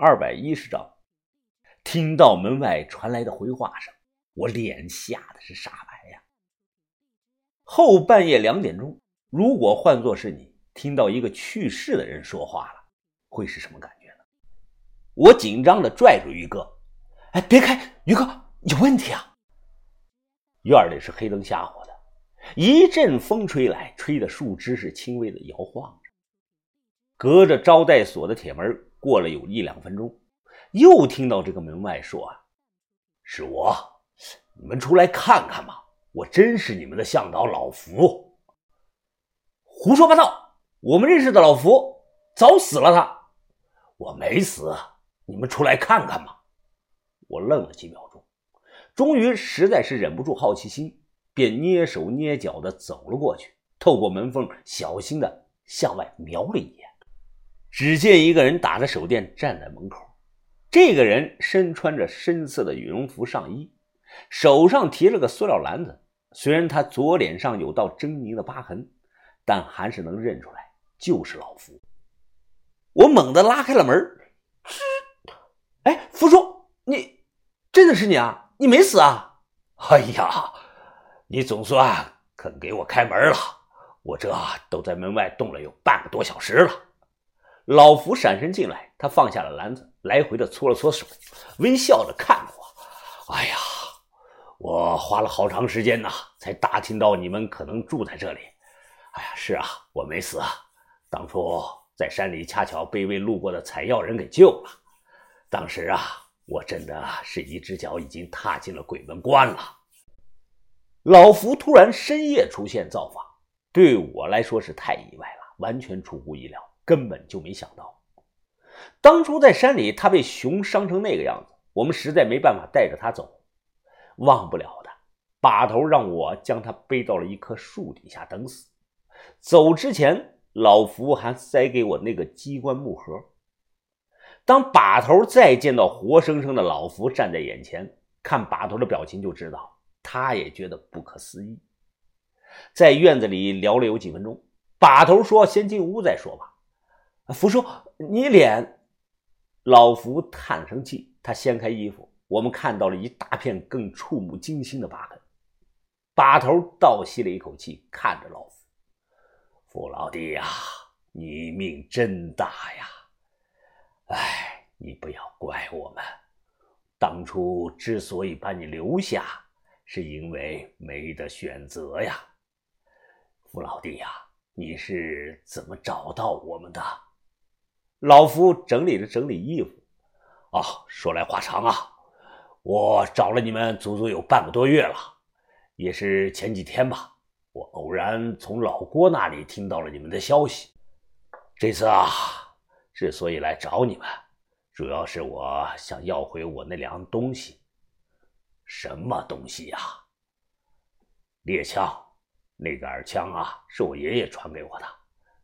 二百一十章。听到门外传来的回话声，我脸吓得是煞白呀。后半夜两点钟，如果换作是你，听到一个去世的人说话了，会是什么感觉呢？我紧张的拽住于哥：“哎，别开，于哥有问题啊！”院里是黑灯瞎火的，一阵风吹来，吹的树枝是轻微的摇晃着。隔着招待所的铁门，过了有一两分钟，又听到这个门外说：“啊，是我，你们出来看看吧，我真是你们的向导老福。”胡说八道！我们认识的老福早死了，他我没死，你们出来看看吧。我愣了几秒钟。终于实在是忍不住好奇心，便蹑手蹑脚的走了过去，透过门缝小心的向外瞄了一眼。只见一个人打着手电站在门口，这个人身穿着深色的羽绒服上衣，手上提了个塑料篮子。虽然他左脸上有道狰狞的疤痕，但还是能认出来就是老福。我猛地拉开了门，吱，哎，福叔，你真的是你啊？你没死啊！哎呀，你总算肯给我开门了，我这都在门外冻了有半个多小时了。老福闪身进来，他放下了篮子，来回的搓了搓手，微笑着看我。哎呀，我花了好长时间呐，才打听到你们可能住在这里。哎呀，是啊，我没死啊，当初在山里恰巧被一位路过的采药人给救了。当时啊。我真的是一只脚已经踏进了鬼门关了。老福突然深夜出现造访，对我来说是太意外了，完全出乎意料，根本就没想到。当初在山里，他被熊伤成那个样子，我们实在没办法带着他走。忘不了的，把头让我将他背到了一棵树底下等死。走之前，老福还塞给我那个机关木盒。当把头再见到活生生的老福站在眼前，看把头的表情就知道，他也觉得不可思议。在院子里聊了有几分钟，把头说：“先进屋再说吧。”福叔，你脸……老福叹声气，他掀开衣服，我们看到了一大片更触目惊心的疤痕。把头倒吸了一口气，看着老福：“福老弟呀，你命真大呀！”哎，你不要怪我们，当初之所以把你留下，是因为没得选择呀。福老弟呀，你是怎么找到我们的？老夫整理了整理衣服。啊，说来话长啊，我找了你们足足有半个多月了，也是前几天吧，我偶然从老郭那里听到了你们的消息。这次啊。之所以来找你们，主要是我想要回我那两样东西。什么东西呀？猎枪，那杆枪啊，是我爷爷传给我的，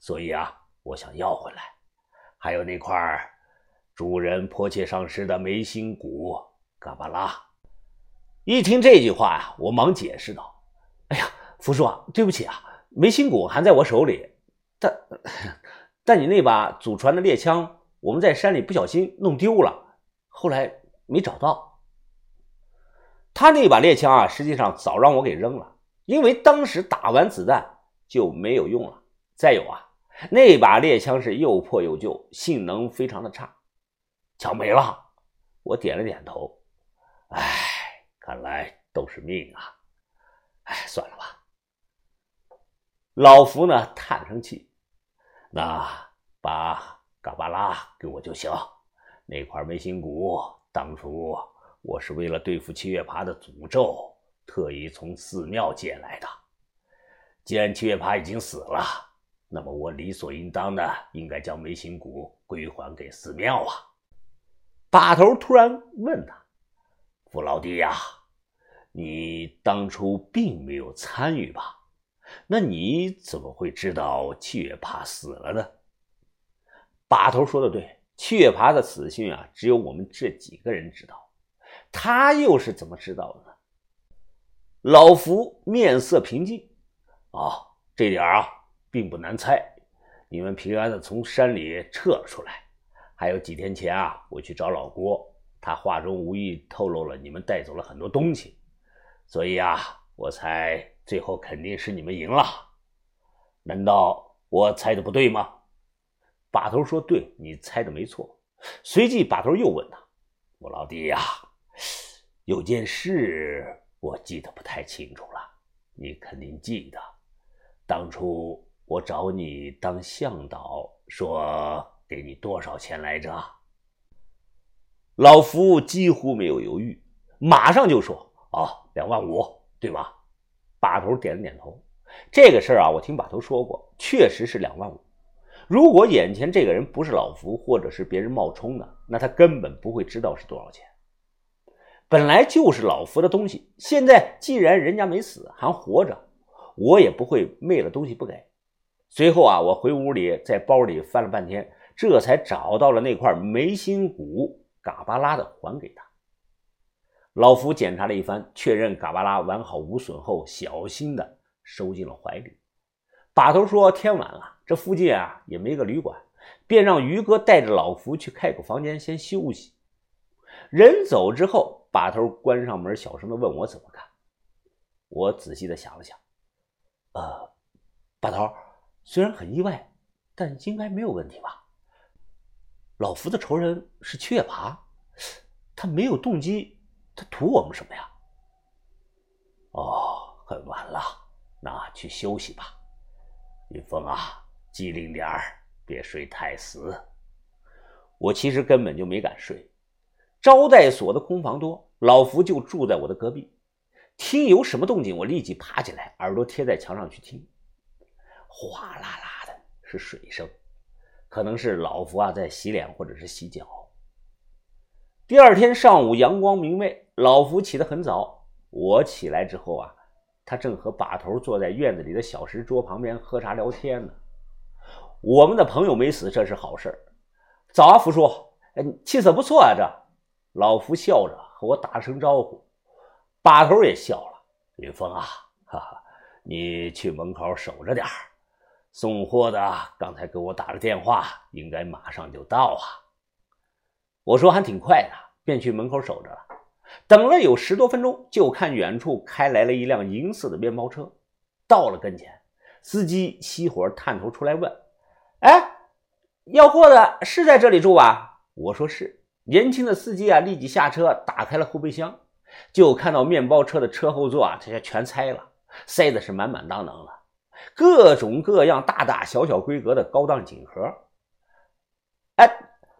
所以啊，我想要回来。还有那块主人迫切伤失的眉心骨，嘎巴拉。一听这句话呀，我忙解释道：“哎呀，福叔啊，对不起啊，眉心骨还在我手里，但……”但你那把祖传的猎枪，我们在山里不小心弄丢了，后来没找到。他那把猎枪啊，实际上早让我给扔了，因为当时打完子弹就没有用了。再有啊，那把猎枪是又破又旧，性能非常的差。枪没了，我点了点头。唉，看来都是命啊。唉，算了吧。老福呢，叹声气。那把嘎巴拉给我就行。那块眉心骨，当初我是为了对付七月爬的诅咒，特意从寺庙借来的。既然七月爬已经死了，那么我理所应当的应该将眉心骨归还给寺庙啊！把头突然问他：“傅老弟呀，你当初并没有参与吧？”那你怎么会知道七月爬死了呢？把头说的对，七月爬的死讯啊，只有我们这几个人知道。他又是怎么知道的呢？老福面色平静，哦，这点啊，并不难猜。你们平安的从山里撤了出来，还有几天前啊，我去找老郭，他话中无意透露了你们带走了很多东西，所以啊，我猜最后肯定是你们赢了。难道我猜的不对吗？把头说：“对，你猜的没错。”随即把头又问他：“我老弟呀，有件事我记得不太清楚了，你肯定记得。当初我找你当向导，说给你多少钱来着？”老福几乎没有犹豫，马上就说：“哦，两万五，对吧？”把头点了点头。这个事儿啊，我听把头说过，确实是两万五。如果眼前这个人不是老福，或者是别人冒充的，那他根本不会知道是多少钱。本来就是老福的东西，现在既然人家没死，还活着，我也不会昧了东西不给。随后啊，我回屋里，在包里翻了半天，这才找到了那块眉心骨，嘎巴拉的还给他。老福检查了一番，确认嘎巴拉完好无损后，小心的收进了怀里。把头说：“天晚了。”这附近啊也没个旅馆，便让于哥带着老福去开个房间先休息。人走之后，把头关上门，小声的问我怎么看。我仔细的想了想，呃，把头虽然很意外，但应该没有问题吧？老福的仇人是七月爬，他没有动机，他图我们什么呀？哦，很晚了，那去休息吧，云峰啊。机灵点儿，别睡太死。我其实根本就没敢睡。招待所的空房多，老福就住在我的隔壁。听有什么动静，我立即爬起来，耳朵贴在墙上去听。哗啦啦的是水声，可能是老福啊在洗脸或者是洗脚。第二天上午，阳光明媚，老福起得很早。我起来之后啊，他正和把头坐在院子里的小石桌旁边喝茶聊天呢。我们的朋友没死，这是好事早啊，福叔，哎，气色不错啊。这老福笑着和我打了声招呼，把头也笑了。云峰啊，哈哈，你去门口守着点儿送货的刚才给我打了电话，应该马上就到啊。我说还挺快的，便去门口守着了。等了有十多分钟，就看远处开来了一辆银色的面包车，到了跟前，司机熄火探头出来问。哎，要货的是在这里住吧？我说是。年轻的司机啊，立即下车，打开了后备箱，就看到面包车的车后座啊，这些全拆了，塞的是满满当当的，各种各样、大大小小规格的高档锦盒。哎，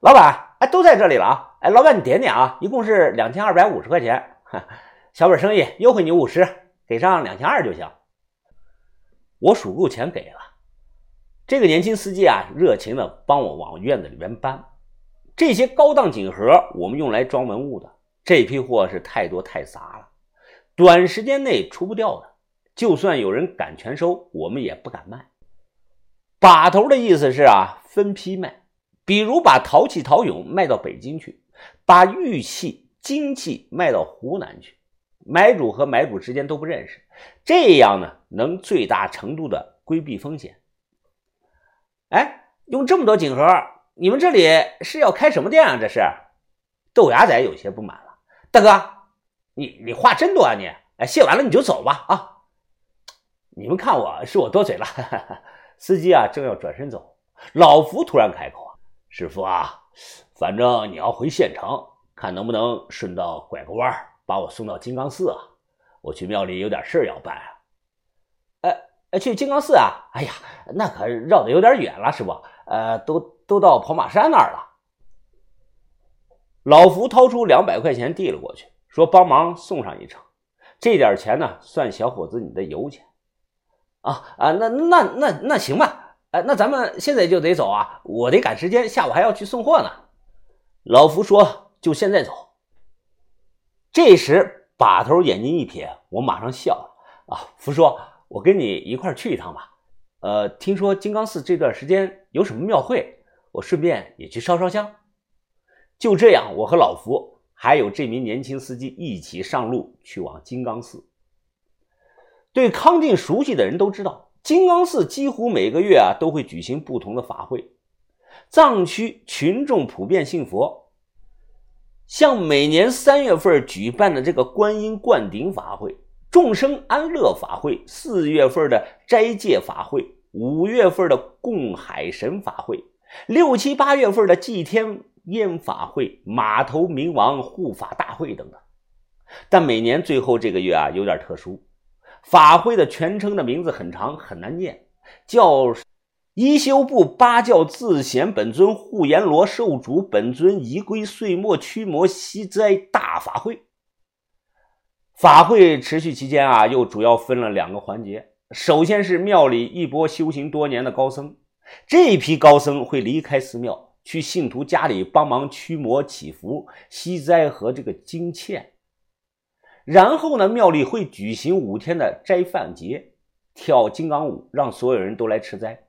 老板，哎，都在这里了啊！哎，老板你点点啊，一共是两千二百五十块钱，小本生意，优惠你五十，给上两千二就行。我数够钱给了。这个年轻司机啊，热情的帮我往院子里边搬这些高档锦盒，我们用来装文物的。这批货是太多太杂了，短时间内出不掉的。就算有人敢全收，我们也不敢卖。把头的意思是啊，分批卖，比如把陶器、陶俑卖到北京去，把玉器、金器卖到湖南去，买主和买主之间都不认识，这样呢，能最大程度的规避风险。哎，用这么多锦盒，你们这里是要开什么店啊？这是豆芽仔有些不满了。大哥，你你话真多啊你！哎，谢完了你就走吧啊！你们看我是我多嘴了。司机啊，正要转身走，老福突然开口：“师傅啊，反正你要回县城，看能不能顺道拐个弯把我送到金刚寺啊？我去庙里有点事要办。”去金刚寺啊？哎呀，那可绕的有点远了，师傅。呃，都都到跑马山那儿了。老福掏出两百块钱递了过去，说：“帮忙送上一程，这点钱呢，算小伙子你的油钱。”啊啊，那那那那行吧。哎，那咱们现在就得走啊，我得赶时间，下午还要去送货呢。老福说：“就现在走。”这时把头眼睛一瞥，我马上笑了。啊，福叔。我跟你一块去一趟吧，呃，听说金刚寺这段时间有什么庙会，我顺便也去烧烧香。就这样，我和老福还有这名年轻司机一起上路去往金刚寺。对康定熟悉的人都知道，金刚寺几乎每个月啊都会举行不同的法会，藏区群众普遍信佛，像每年三月份举办的这个观音灌顶法会、众生安乐法会，四月份的斋戒法会，五月份的供海神法会，六七八月份的祭天烟法会、码头冥王护法大会等等。但每年最后这个月啊，有点特殊，法会的全称的名字很长，很难念，叫。一休部八教自显本尊护阎罗受主本尊仪归岁末驱魔息灾大法会。法会持续期间啊，又主要分了两个环节。首先是庙里一波修行多年的高僧，这一批高僧会离开寺庙，去信徒家里帮忙驱魔祈福、息灾和这个经欠。然后呢，庙里会举行五天的斋饭节，跳金刚舞，让所有人都来吃斋。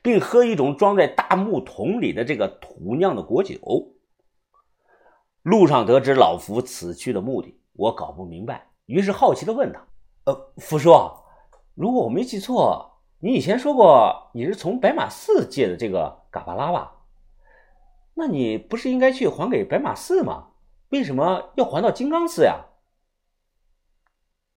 并喝一种装在大木桶里的这个土酿的果酒。路上得知老福此去的目的，我搞不明白，于是好奇的问他：“呃，福叔，如果我没记错，你以前说过你是从白马寺借的这个嘎巴拉吧？那你不是应该去还给白马寺吗？为什么要还到金刚寺呀？”